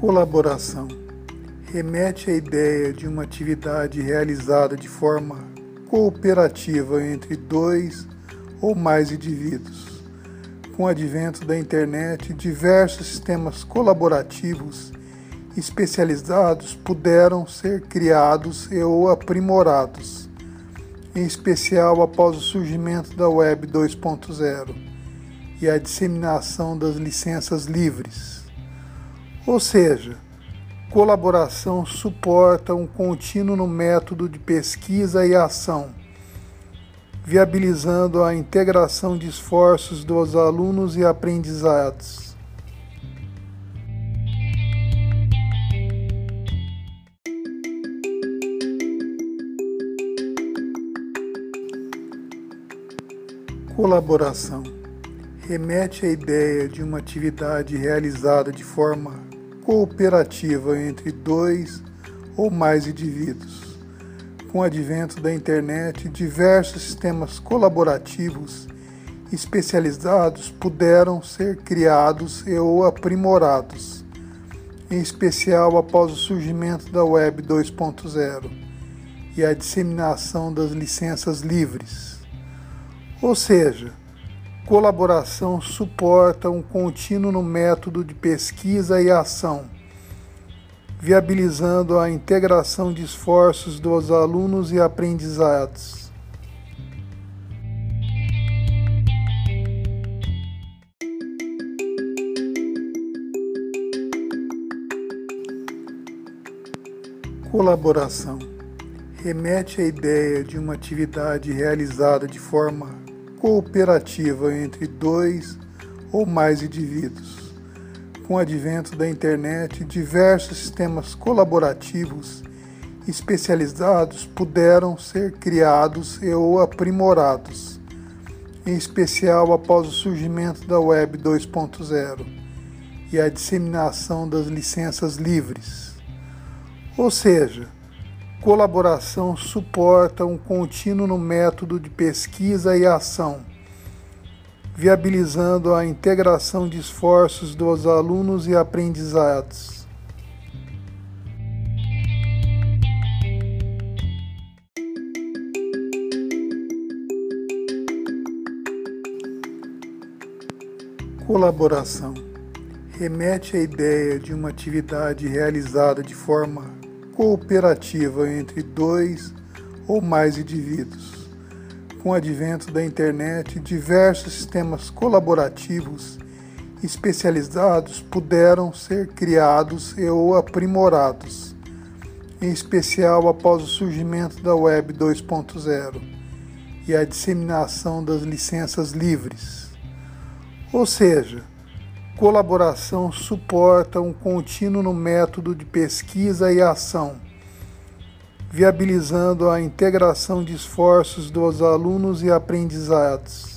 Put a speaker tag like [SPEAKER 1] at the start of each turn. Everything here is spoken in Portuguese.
[SPEAKER 1] Colaboração remete à ideia de uma atividade realizada de forma cooperativa entre dois ou mais indivíduos. Com o advento da internet, diversos sistemas colaborativos especializados puderam ser criados e ou aprimorados, em especial após o surgimento da Web 2.0 e a disseminação das licenças livres. Ou seja, colaboração suporta um contínuo método de pesquisa e ação, viabilizando a integração de esforços dos alunos e aprendizados. Colaboração remete à ideia de uma atividade realizada de forma cooperativa entre dois ou mais indivíduos. Com o advento da internet, diversos sistemas colaborativos especializados puderam ser criados e ou aprimorados, em especial após o surgimento da Web 2.0 e a disseminação das licenças livres. Ou seja, colaboração suporta um contínuo método de pesquisa e ação, viabilizando a integração de esforços dos alunos e aprendizados. Colaboração remete à ideia de uma atividade realizada de forma cooperativa entre dois ou mais indivíduos. Com o advento da internet, diversos sistemas colaborativos especializados puderam ser criados e ou aprimorados, em especial após o surgimento da Web 2.0 e a disseminação das licenças livres. Ou seja, colaboração suporta um contínuo método de pesquisa e ação, viabilizando a integração de esforços dos alunos e aprendizados. Colaboração remete à ideia de uma atividade realizada de forma cooperativa entre dois ou mais indivíduos. Com o advento da internet, diversos sistemas colaborativos especializados puderam ser criados e ou aprimorados, em especial após o surgimento da Web 2.0 e a disseminação das licenças livres. Ou seja, Colaboração suporta um contínuo método de pesquisa e ação, viabilizando a integração de esforços dos alunos e aprendizados.